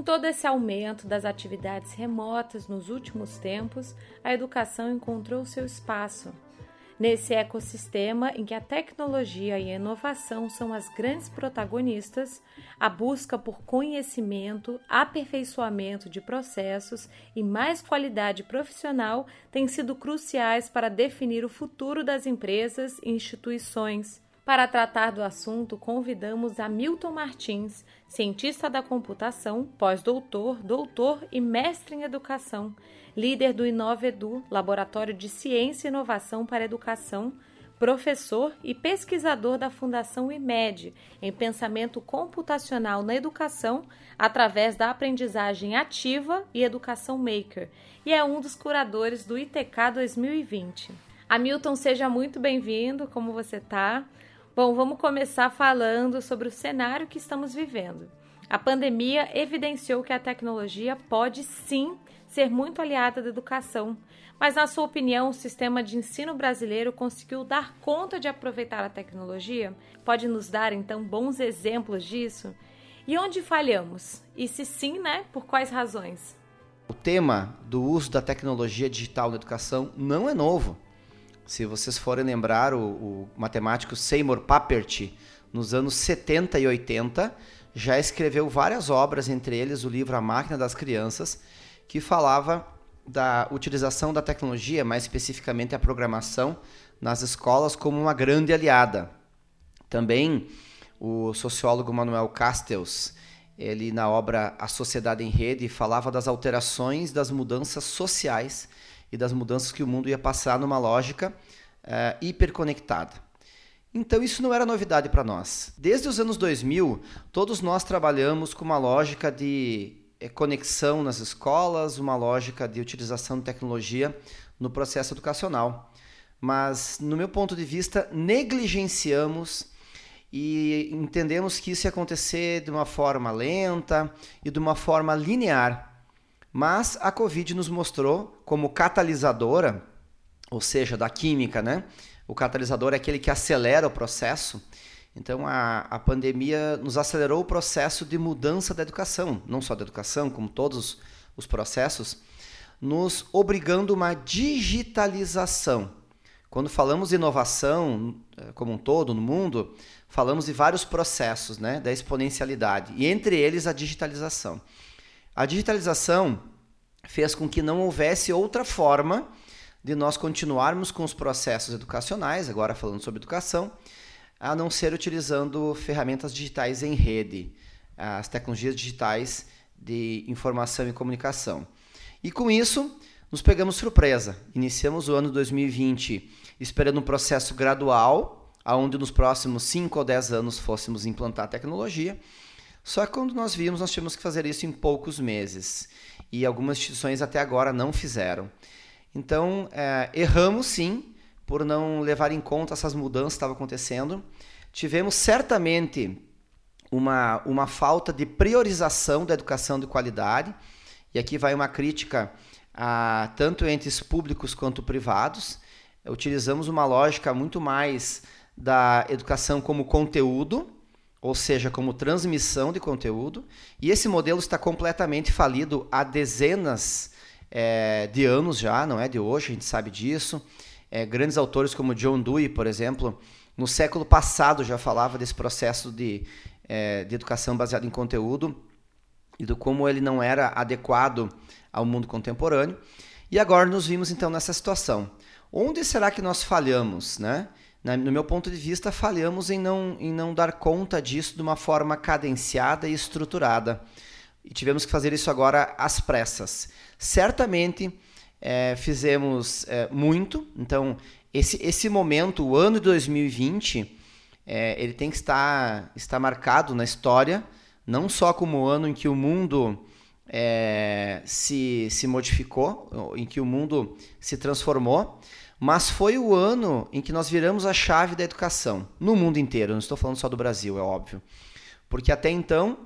Com todo esse aumento das atividades remotas nos últimos tempos, a educação encontrou seu espaço. Nesse ecossistema em que a tecnologia e a inovação são as grandes protagonistas, a busca por conhecimento, aperfeiçoamento de processos e mais qualidade profissional têm sido cruciais para definir o futuro das empresas e instituições. Para tratar do assunto, convidamos Hamilton Martins, cientista da computação, pós-doutor, doutor e mestre em educação, líder do InoveEdu, Laboratório de Ciência e Inovação para a Educação, professor e pesquisador da Fundação IMED em pensamento computacional na educação através da aprendizagem ativa e educação maker, e é um dos curadores do ITK 2020. Hamilton, seja muito bem-vindo. Como você está? Bom, vamos começar falando sobre o cenário que estamos vivendo. A pandemia evidenciou que a tecnologia pode sim ser muito aliada da educação, mas, na sua opinião, o sistema de ensino brasileiro conseguiu dar conta de aproveitar a tecnologia? Pode nos dar, então, bons exemplos disso? E onde falhamos? E se sim, né, por quais razões? O tema do uso da tecnologia digital na educação não é novo. Se vocês forem lembrar, o, o matemático Seymour Papert, nos anos 70 e 80, já escreveu várias obras, entre eles o livro A Máquina das Crianças, que falava da utilização da tecnologia, mais especificamente a programação, nas escolas como uma grande aliada. Também o sociólogo Manuel Castells, ele na obra A Sociedade em Rede, falava das alterações, das mudanças sociais e das mudanças que o mundo ia passar numa lógica uh, hiperconectada. Então isso não era novidade para nós. Desde os anos 2000, todos nós trabalhamos com uma lógica de eh, conexão nas escolas, uma lógica de utilização de tecnologia no processo educacional. Mas, no meu ponto de vista, negligenciamos e entendemos que isso ia acontecer de uma forma lenta e de uma forma linear. Mas a Covid nos mostrou como catalisadora, ou seja, da química, né? O catalisador é aquele que acelera o processo. Então a, a pandemia nos acelerou o processo de mudança da educação, não só da educação, como todos os processos, nos obrigando uma digitalização. Quando falamos de inovação eh, como um todo no mundo, falamos de vários processos, né, da exponencialidade, e entre eles a digitalização. A digitalização fez com que não houvesse outra forma de nós continuarmos com os processos educacionais, agora falando sobre educação, a não ser utilizando ferramentas digitais em rede, as tecnologias digitais de informação e comunicação. E com isso, nos pegamos surpresa. Iniciamos o ano 2020 esperando um processo gradual, aonde nos próximos 5 ou 10 anos fôssemos implantar a tecnologia. Só que quando nós vimos, nós tínhamos que fazer isso em poucos meses. E algumas instituições até agora não fizeram. Então, é, erramos sim por não levar em conta essas mudanças que estavam acontecendo. Tivemos certamente uma, uma falta de priorização da educação de qualidade. E aqui vai uma crítica a tanto entes públicos quanto privados. Utilizamos uma lógica muito mais da educação como conteúdo ou seja, como transmissão de conteúdo. E esse modelo está completamente falido há dezenas é, de anos já, não é de hoje, a gente sabe disso. É, grandes autores como John Dewey, por exemplo, no século passado já falava desse processo de, é, de educação baseada em conteúdo e do como ele não era adequado ao mundo contemporâneo. E agora nos vimos então nessa situação. Onde será que nós falhamos, né? No meu ponto de vista, falhamos em não, em não dar conta disso de uma forma cadenciada e estruturada. E tivemos que fazer isso agora às pressas. Certamente é, fizemos é, muito, então esse, esse momento, o ano de 2020, é, ele tem que estar, estar marcado na história, não só como o ano em que o mundo é, se, se modificou, em que o mundo se transformou, mas foi o ano em que nós viramos a chave da educação no mundo inteiro. Não estou falando só do Brasil, é óbvio. Porque até então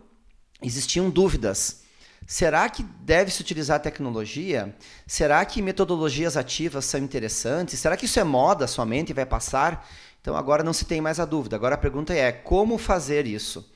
existiam dúvidas. Será que deve-se utilizar tecnologia? Será que metodologias ativas são interessantes? Será que isso é moda somente e vai passar? Então agora não se tem mais a dúvida. Agora a pergunta é como fazer isso?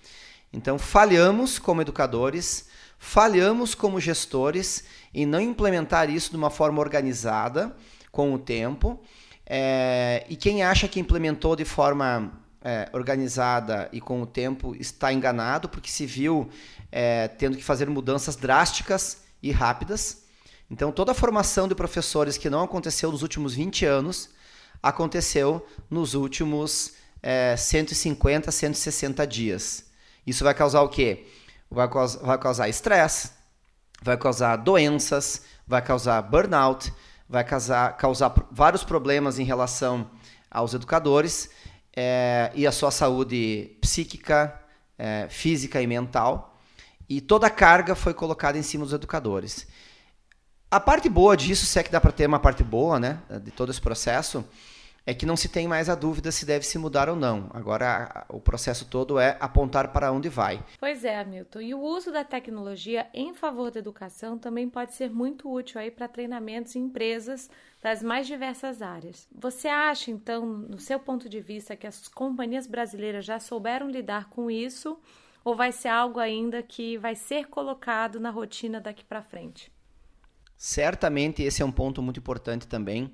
Então, falhamos como educadores, falhamos como gestores em não implementar isso de uma forma organizada com o tempo. É, e quem acha que implementou de forma é, organizada e com o tempo está enganado, porque se viu é, tendo que fazer mudanças drásticas e rápidas. Então, toda a formação de professores que não aconteceu nos últimos 20 anos aconteceu nos últimos é, 150, 160 dias. Isso vai causar o quê? Vai, vai causar estresse, vai causar doenças, vai causar burnout, vai causar, causar vários problemas em relação aos educadores é, e a sua saúde psíquica, é, física e mental. E toda a carga foi colocada em cima dos educadores. A parte boa disso, se é que dá para ter uma parte boa, né, de todo esse processo, é que não se tem mais a dúvida se deve se mudar ou não. Agora o processo todo é apontar para onde vai. Pois é, Hamilton. E o uso da tecnologia em favor da educação também pode ser muito útil aí para treinamentos em empresas das mais diversas áreas. Você acha, então, no seu ponto de vista, que as companhias brasileiras já souberam lidar com isso? Ou vai ser algo ainda que vai ser colocado na rotina daqui para frente? Certamente esse é um ponto muito importante também,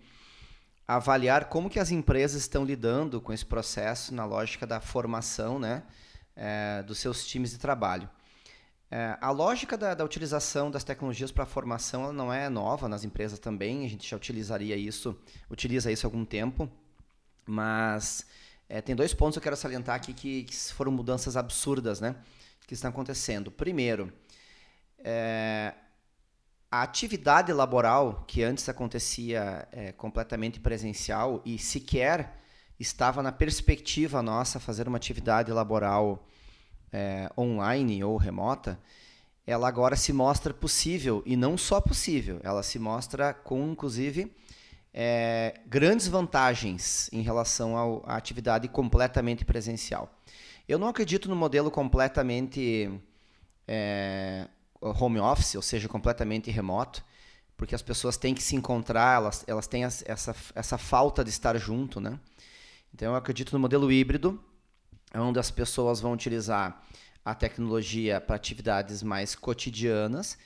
avaliar como que as empresas estão lidando com esse processo na lógica da formação né, é, dos seus times de trabalho. É, a lógica da, da, utilização das tecnologias para a formação não é nova nas empresas também, a gente já utilizaria isso, utiliza isso há algum tempo, mas é, tem dois pontos que eu quero salientar aqui que, que, foram mudanças absurdas né, que estão acontecendo. Primeiro, é, a atividade laboral, que antes acontecia é, completamente presencial e sequer estava na perspectiva nossa fazer uma atividade laboral é, online ou remota, ela agora se mostra possível e não só possível, ela se mostra com, inclusive, é, grandes vantagens em relação ao, à atividade completamente presencial. Eu não acredito no modelo completamente é, home office, ou seja, completamente remoto, porque as pessoas têm que se encontrar, elas, elas têm essa, essa falta de estar junto, né? Então eu acredito no modelo híbrido, onde as pessoas vão utilizar a tecnologia para atividades mais cotidianas,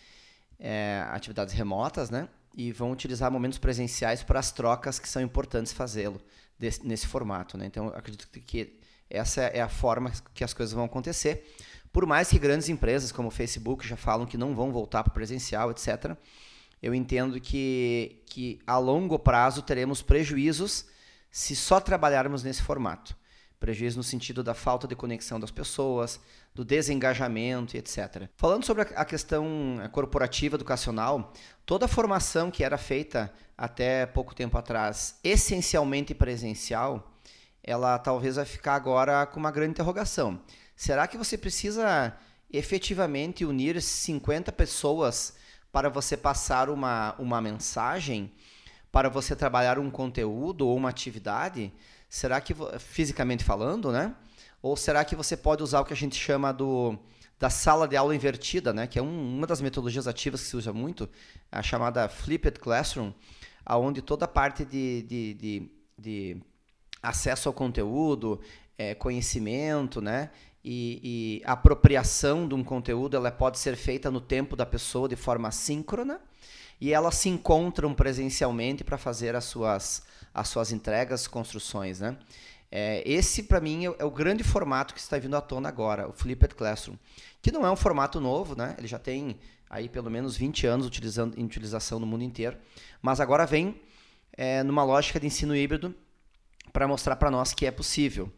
é, atividades remotas, né? E vão utilizar momentos presenciais para as trocas que são importantes fazê-lo nesse formato, né? Então eu acredito que essa é a forma que as coisas vão acontecer. Por mais que grandes empresas como o Facebook já falam que não vão voltar para o presencial, etc., eu entendo que, que a longo prazo teremos prejuízos se só trabalharmos nesse formato. Prejuízo no sentido da falta de conexão das pessoas, do desengajamento e etc. Falando sobre a questão corporativa educacional, toda a formação que era feita até pouco tempo atrás, essencialmente presencial, ela talvez vai ficar agora com uma grande interrogação. Será que você precisa efetivamente unir 50 pessoas para você passar uma, uma mensagem, para você trabalhar um conteúdo ou uma atividade? Será que, fisicamente falando, né? Ou será que você pode usar o que a gente chama do, da sala de aula invertida, né? Que é um, uma das metodologias ativas que se usa muito, a chamada Flipped Classroom, aonde toda a parte de, de, de, de acesso ao conteúdo, é, conhecimento, né? E, e apropriação de um conteúdo ela pode ser feita no tempo da pessoa de forma síncrona e elas se encontram presencialmente para fazer as suas, as suas entregas, construções, né? É, esse, para mim, é, é, o grande formato que está vindo à tona agora, o Flipped Classroom, que não é um formato novo, né? Ele já tem aí pelo menos 20 anos utilizando, em utilização no mundo inteiro, mas agora vem é, numa lógica de ensino híbrido para mostrar para nós que é possível.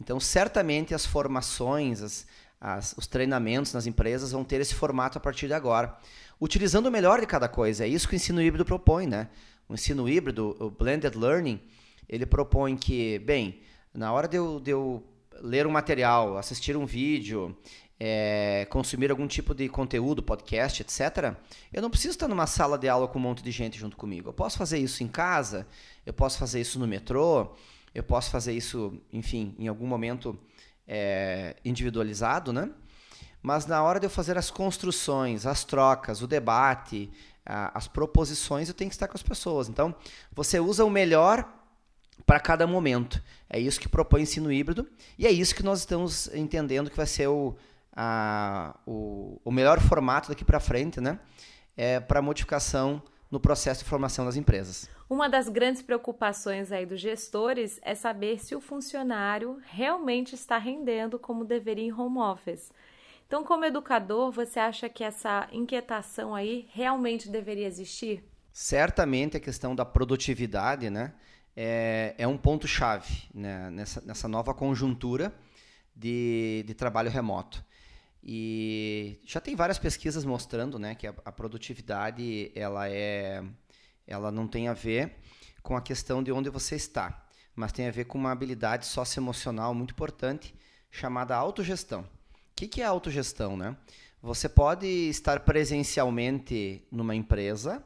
Então, certamente as formações, as, as, os treinamentos nas empresas vão ter esse formato a partir de agora, utilizando o melhor de cada coisa. É isso que o ensino híbrido propõe, né? O ensino híbrido, o blended learning, ele propõe que, bem, na hora de eu, de eu ler um material, assistir um vídeo, é, consumir algum tipo de conteúdo, podcast, etc., eu não preciso estar numa sala de aula com um monte de gente junto comigo. Eu posso fazer isso em casa, eu posso fazer isso no metrô, eu posso fazer isso, enfim, em algum momento é, individualizado, né? Mas na hora de eu fazer as construções, as trocas, o debate, a, as proposições, eu tenho que estar com as pessoas. Então, você usa o melhor para cada momento. É isso que propõe o ensino híbrido e é isso que nós estamos entendendo que vai ser o, a, o, o melhor formato daqui para frente, né? É para modificação no processo de formação das empresas. Uma das grandes preocupações aí dos gestores é saber se o funcionário realmente está rendendo como deveria em home office. Então, como educador, você acha que essa inquietação aí realmente deveria existir? Certamente a questão da produtividade, né, é, é um ponto chave né, nessa, nessa nova conjuntura de, de trabalho remoto. E já tem várias pesquisas mostrando, né, que a, a produtividade ela é, ela não tem a ver com a questão de onde você está, mas tem a ver com uma habilidade socioemocional muito importante chamada autogestão que, que é autogestão, né? Você pode estar presencialmente numa empresa,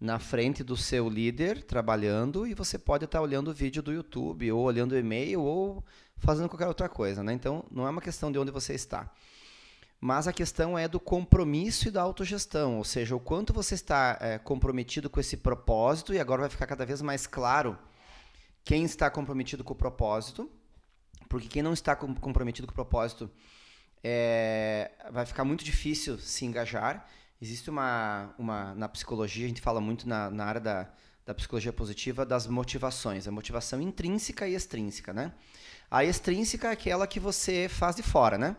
na frente do seu líder, trabalhando, e você pode estar olhando o vídeo do YouTube, ou olhando o e-mail, ou fazendo qualquer outra coisa, né? Então, não é uma questão de onde você está. Mas a questão é do compromisso e da autogestão, ou seja, o quanto você está é, comprometido com esse propósito, e agora vai ficar cada vez mais claro quem está comprometido com o propósito, porque quem não está comprometido com o propósito é, vai ficar muito difícil se engajar. Existe uma, uma na psicologia, a gente fala muito na, na área da, da psicologia positiva das motivações, a motivação intrínseca e extrínseca, né? A extrínseca é aquela que você faz de fora, né?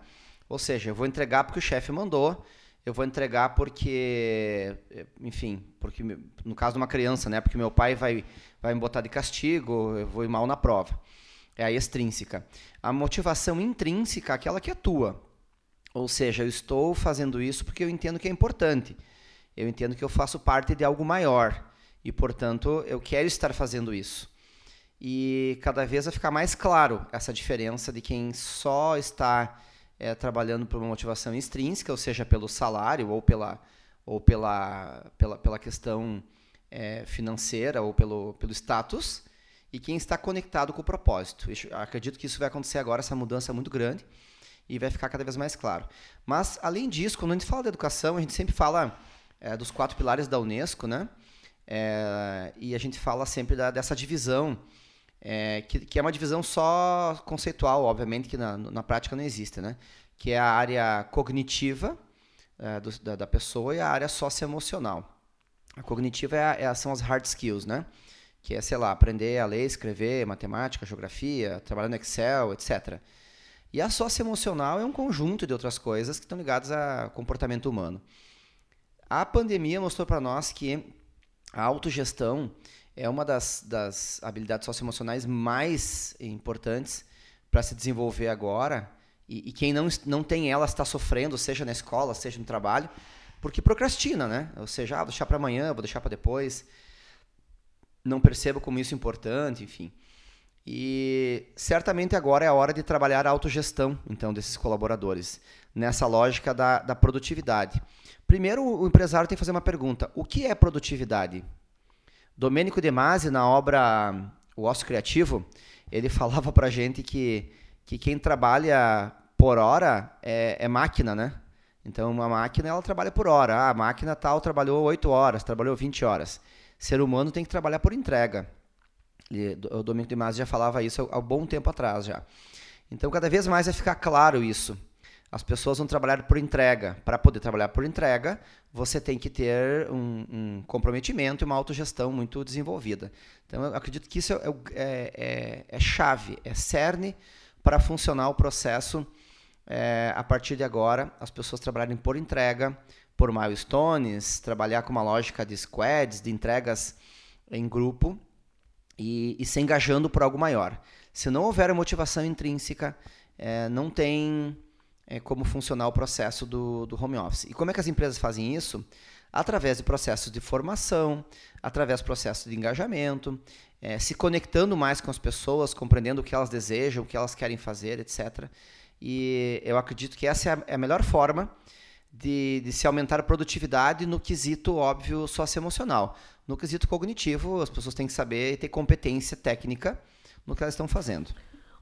Ou seja, eu vou entregar porque o chefe mandou, eu vou entregar porque, enfim, porque no caso de uma criança, né? Porque meu pai vai, vai me botar de castigo, eu vou ir mal na prova. É a extrínseca. A motivação intrínseca, aquela que é tua. Ou seja, eu estou fazendo isso porque eu entendo que é importante. Eu entendo que eu faço parte de algo maior e, portanto, eu quero estar fazendo isso. E cada vez vai ficar mais claro essa diferença de quem só está é, trabalhando por uma motivação extrínseca, ou seja, pelo salário ou pela, ou pela, pela, pela questão é, financeira ou pelo, pelo status, e quem está conectado com o propósito. Eu acredito que isso vai acontecer agora, essa mudança é muito grande e vai ficar cada vez mais claro. Mas, além disso, quando a gente fala da educação, a gente sempre fala é, dos quatro pilares da Unesco, né? É, e a gente fala sempre da, dessa divisão, é, que, que, é uma divisão só conceitual, obviamente, que na, na prática não existe, né? Que é a área cognitiva é, do, da, da, pessoa e a área socioemocional. A cognitiva é, é são as hard skills, né? Que é, sei lá, aprender a ler, escrever, matemática, geografia, trabalhar no Excel, etc. E a socioemocional é um conjunto de outras coisas que estão ligadas a comportamento humano. A pandemia mostrou para nós que a autogestão é uma das, das habilidades socioemocionais mais importantes para se desenvolver agora. E, e, quem não, não tem ela está sofrendo, seja na escola, seja no trabalho, porque procrastina, né? Ou seja, ah, vou deixar para amanhã, vou deixar para depois. Não percebo como isso é importante, enfim. E certamente agora é a hora de trabalhar a autogestão, então, desses colaboradores, nessa lógica da, da produtividade. Primeiro, o empresário tem que fazer uma pergunta: o que é produtividade? Domênico De Masi, na obra O Ócio Criativo, ele falava para a gente que, que quem trabalha por hora é, é, máquina, né? Então, uma máquina, ela trabalha por hora. Ah, a máquina tal trabalhou 8 horas, trabalhou 20 horas. Ser humano tem que trabalhar por entrega o Domingos de Masi já falava isso há um bom tempo atrás já. Então, cada vez mais vai ficar claro isso. As pessoas vão trabalhar por entrega. Para poder trabalhar por entrega, você tem que ter um, um comprometimento e uma autogestão muito desenvolvida. Então, eu acredito que isso é, é, é, é chave, é cerne para funcionar o processo é, a partir de agora. As pessoas trabalharem por entrega, por milestones, trabalhar com uma lógica de squads, de entregas em grupo e, e se engajando por algo maior. Se não houver motivação intrínseca, é, não tem é, como funcionar o processo do, do home office. E como é que as empresas fazem isso? Através de processos de formação, através de processos de engajamento, é, se conectando mais com as pessoas, compreendendo o que elas desejam, o que elas querem fazer, etc. E eu acredito que essa é a, é a melhor forma de, de, se aumentar a produtividade no quesito, óbvio, socioemocional. No quesito cognitivo, as pessoas têm que saber e ter competência técnica no que elas estão fazendo.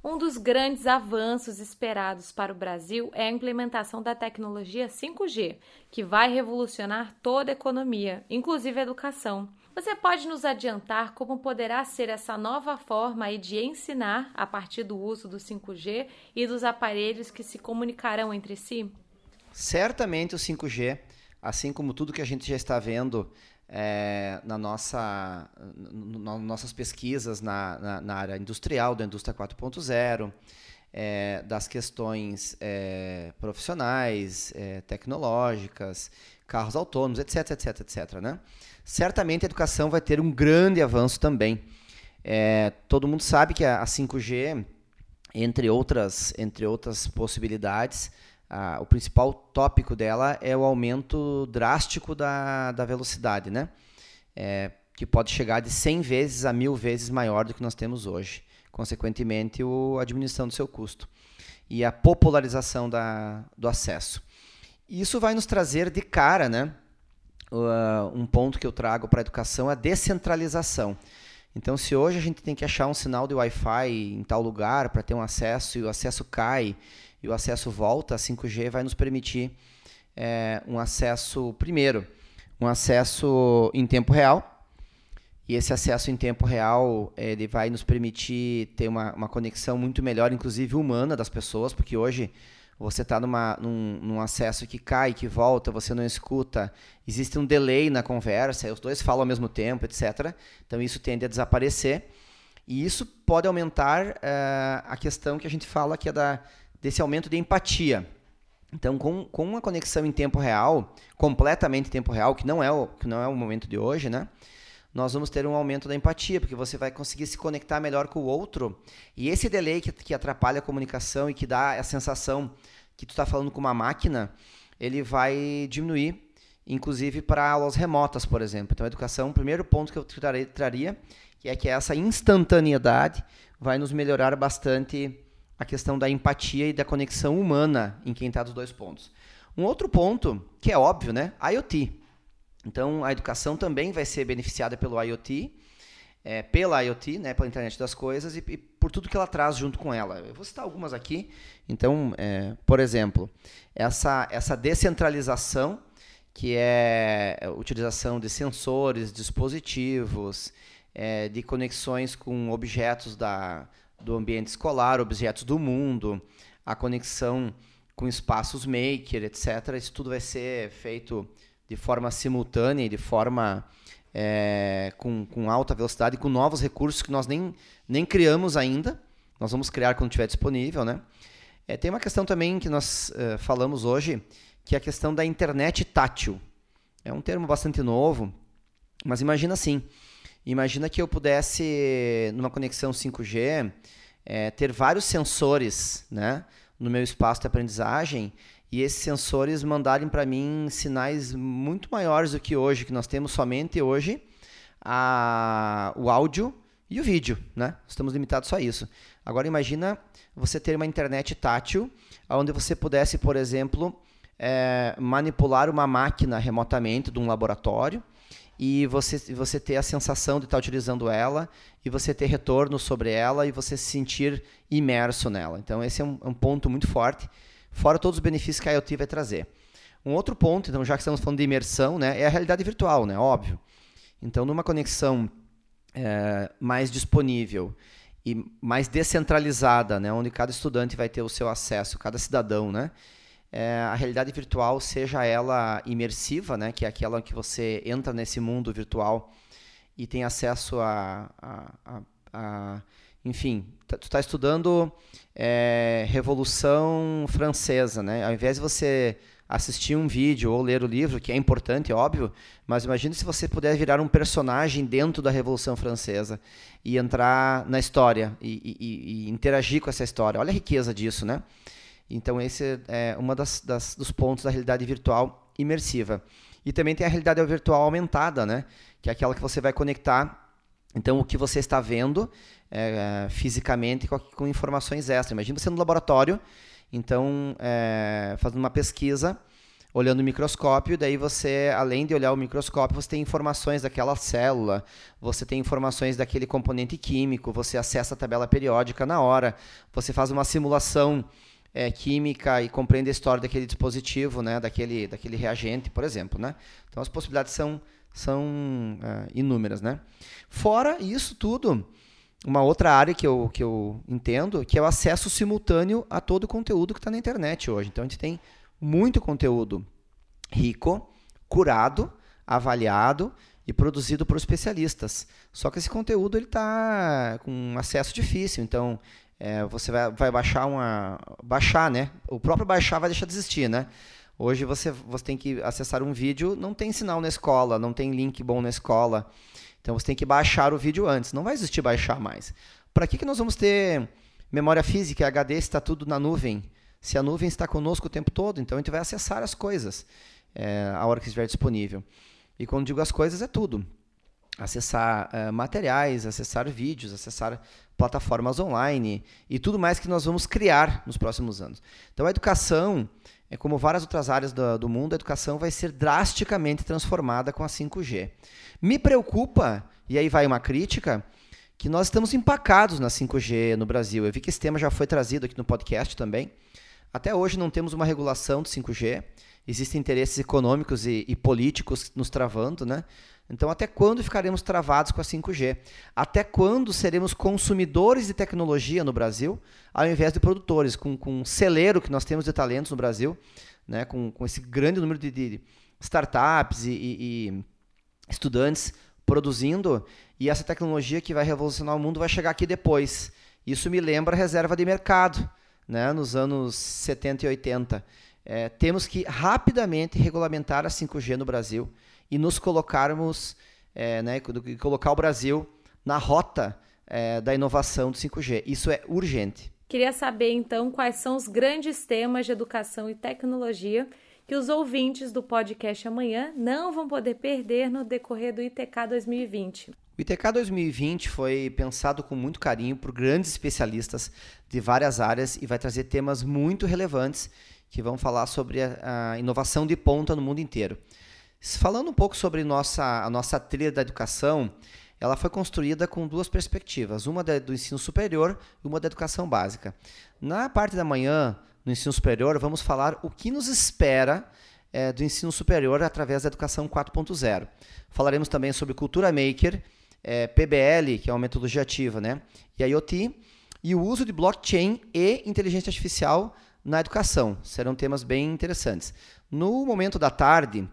Um dos grandes avanços esperados para o Brasil é a implementação da tecnologia 5G, que vai revolucionar toda a economia, inclusive a educação. Você pode nos adiantar como poderá ser essa nova forma de ensinar a partir do uso do 5G e dos aparelhos que se comunicarão entre si? Certamente o 5G, assim como tudo que a gente já está vendo é, na nossa, nas nossas pesquisas na, na, na, área industrial, da indústria 4.0, é, das questões é, profissionais, é, tecnológicas, carros autônomos, etc, etc, etc. Né? Certamente a educação vai ter um grande avanço também. É, todo mundo sabe que a, a 5G, entre outras, entre outras possibilidades, o principal tópico dela é o aumento drástico da, da velocidade, né? É, que pode chegar de 100 vezes a mil vezes maior do que nós temos hoje. Consequentemente, o, a diminuição do seu custo e a popularização da, do acesso. Isso vai nos trazer de cara, né? Uh, um ponto que eu trago para a educação é a descentralização. Então, se hoje a gente tem que achar um sinal de Wi-Fi em tal lugar para ter um acesso e o acesso cai e o acesso volta, a 5G vai nos permitir é, um acesso, primeiro, um acesso em tempo real. E esse acesso em tempo real ele vai nos permitir ter uma, uma conexão muito melhor, inclusive humana, das pessoas, porque hoje você está num, num acesso que cai, que volta, você não escuta, existe um delay na conversa, os dois falam ao mesmo tempo, etc. Então isso tende a desaparecer. E isso pode aumentar uh, a questão que a gente fala que é da desse aumento de empatia. Então, com, com uma conexão em tempo real, completamente em tempo real, que não é o, que não é o momento de hoje, né? Nós vamos ter um aumento da empatia, porque você vai conseguir se conectar melhor com o outro. E esse delay que, que atrapalha a comunicação e que dá a sensação que tu está falando com uma máquina, ele vai diminuir, inclusive para aulas remotas, por exemplo. Então, a educação, o primeiro ponto que eu traria, que é que essa instantaneidade vai nos melhorar bastante a questão da empatia e da conexão humana em quem está dos dois pontos. Um outro ponto, que é óbvio, né? IoT. Então, a educação também vai ser beneficiada pelo IoT, é, pela IoT, né, pela internet das coisas, e, e, por tudo que ela traz junto com ela. Eu vou citar algumas aqui. Então, é, por exemplo, essa, essa descentralização, que é a utilização de sensores, dispositivos, é, de conexões com objetos da, do ambiente escolar, objetos do mundo, a conexão com espaços maker, etc. Isso tudo vai ser feito de forma simultânea e de forma é, com, com alta velocidade, com novos recursos que nós nem, nem criamos ainda. Nós vamos criar quando estiver disponível, né? É, tem uma questão também que nós é, falamos hoje, que é a questão da internet tátil. É um termo bastante novo, mas imagina assim, Imagina que eu pudesse, numa conexão 5G, é, ter vários sensores né, no meu espaço de aprendizagem e esses sensores mandarem para mim sinais muito maiores do que hoje, que nós temos somente hoje a, o áudio e o vídeo, né? Estamos limitados só a isso. Agora imagina você ter uma internet tátil, onde você pudesse, por exemplo, é, manipular uma máquina remotamente de um laboratório e você, você ter a sensação de estar utilizando ela e você ter retorno sobre ela e você se sentir imerso nela. Então, esse é um, um ponto muito forte, fora todos os benefícios que a IoT vai trazer. Um outro ponto, então, já que estamos falando de imersão, né, é a realidade virtual, né, óbvio. Então, numa conexão é, mais disponível e mais descentralizada, né, onde cada estudante vai ter o seu acesso, cada cidadão, né, é, a realidade virtual, seja ela imersiva, né, que é aquela que você entra nesse mundo virtual e tem acesso a, a, a, a enfim, tu está estudando é, Revolução Francesa, né? Ao invés de você assistir um vídeo ou ler o livro, que é importante, é óbvio, mas imagine se você puder virar um personagem dentro da Revolução Francesa e entrar na história e, e, e interagir com essa história. Olha a riqueza disso, né? Então esse é uma das, das, dos pontos da realidade virtual imersiva. E também tem a realidade virtual aumentada, né? Que é aquela que você vai conectar então o que você está vendo é, fisicamente com, com, informações extras. Imagina você no laboratório, então é, fazendo uma pesquisa, olhando o microscópio, daí você, além de olhar o microscópio, você tem informações daquela célula, você tem informações daquele componente químico, você acessa a tabela periódica na hora, você faz uma simulação é, química e compreende a história daquele dispositivo, né, daquele, daquele reagente, por exemplo. Né? Então as possibilidades são, são uh, inúmeras, né? Fora isso tudo, uma outra área que eu, que eu entendo, que é o acesso simultâneo a todo o conteúdo que está na internet hoje. Então a gente tem muito conteúdo rico, curado, avaliado e produzido por especialistas. Só que esse conteúdo ele está com acesso difícil. Então é, você vai, vai baixar uma. Baixar, né? O próprio baixar vai deixar de existir, né? Hoje você, você tem que acessar um vídeo, não tem sinal na escola, não tem link bom na escola. Então você tem que baixar o vídeo antes. Não vai existir baixar mais. Para que, que nós vamos ter memória física, HD, está tudo na nuvem? Se a nuvem está conosco o tempo todo, então a gente vai acessar as coisas é, a hora que estiver disponível. E quando digo as coisas, é tudo. Acessar é, materiais, acessar vídeos, acessar plataformas online e tudo mais que nós vamos criar nos próximos anos. Então a educação, é como várias outras áreas do, do mundo, a educação vai ser drasticamente transformada com a 5G. Me preocupa, e aí vai uma crítica, que nós estamos empacados na 5G no Brasil. Eu vi que esse tema já foi trazido aqui no podcast também. Até hoje não temos uma regulação de 5G. Existem interesses econômicos e, e políticos nos travando, né? Então, até quando ficaremos travados com a 5G? Até quando seremos consumidores de tecnologia no Brasil, ao invés de produtores? Com, com um celeiro que nós temos de talentos no Brasil, né? com, com esse grande número de, de startups e, e, e estudantes produzindo, e essa tecnologia que vai revolucionar o mundo vai chegar aqui depois. Isso me lembra a reserva de mercado, né? nos anos 70 e 80. É, temos que rapidamente regulamentar a 5G no Brasil e nos colocarmos, é, né, colocar o Brasil na rota é, da inovação do 5G. Isso é urgente. Queria saber então quais são os grandes temas de educação e tecnologia que os ouvintes do podcast amanhã não vão poder perder no decorrer do ITK 2020. O ITK 2020 foi pensado com muito carinho por grandes especialistas de várias áreas e vai trazer temas muito relevantes que vão falar sobre a, a inovação de ponta no mundo inteiro. Falando um pouco sobre nossa, a nossa trilha da educação, ela foi construída com duas perspectivas, uma do ensino superior e uma da educação básica. Na parte da manhã, no ensino superior, vamos falar o que nos espera é, do ensino superior através da educação 4.0. Falaremos também sobre cultura maker, é, PBL, que é uma metodologia ativa, né? e IoT, e o uso de blockchain e inteligência artificial na educação. Serão temas bem interessantes. No momento da tarde,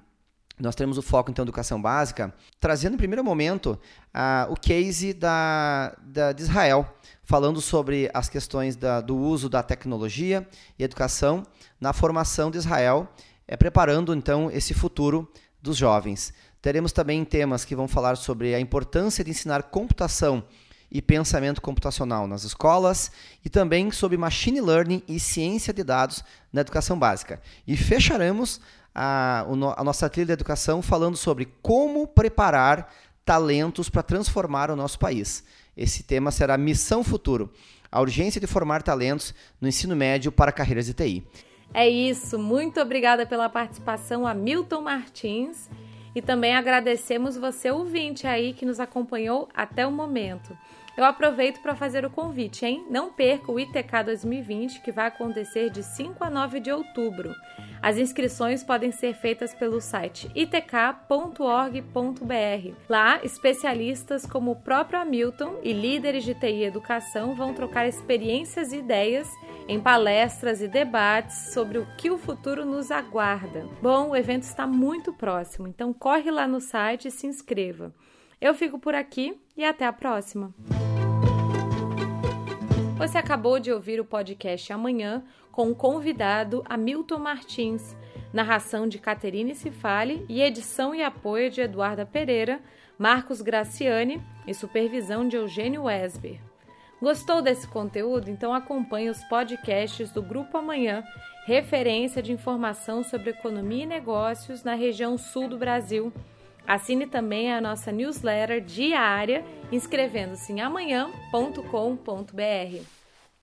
nós temos o foco, então, educação básica, trazendo, em primeiro momento, uh, o case da, da, de Israel, falando sobre as questões da, do uso da tecnologia e educação na formação de Israel, é, preparando, então, esse futuro dos jovens. Teremos também temas que vão falar sobre a importância de ensinar computação e pensamento computacional nas escolas e também sobre machine learning e ciência de dados na educação básica. E fecharemos a, a nossa trilha de educação falando sobre como preparar talentos para transformar o nosso país. Esse tema será Missão Futuro a urgência de formar talentos no ensino médio para carreiras de TI. É isso, muito obrigada pela participação, Hamilton Martins. E também agradecemos você, ouvinte aí, que nos acompanhou até o momento. Eu aproveito para fazer o convite, hein? Não perca o ITK 2020, que vai acontecer de 5 a 9 de outubro. As inscrições podem ser feitas pelo site itk.org.br. Lá, especialistas como o próprio Hamilton e líderes de TI e educação vão trocar experiências e ideias em palestras e debates sobre o que o futuro nos aguarda. Bom, o evento está muito próximo, então corre lá no site e se inscreva. Eu fico por aqui e até a próxima. Você acabou de ouvir o podcast Amanhã com o convidado Hamilton Martins, narração de Caterine Cifale e edição e apoio de Eduarda Pereira, Marcos Graciani e supervisão de Eugênio Wesber. Gostou desse conteúdo? Então acompanhe os podcasts do Grupo Amanhã, referência de informação sobre economia e negócios na região sul do Brasil Assine também a nossa newsletter diária inscrevendo-se em amanhã.com.br.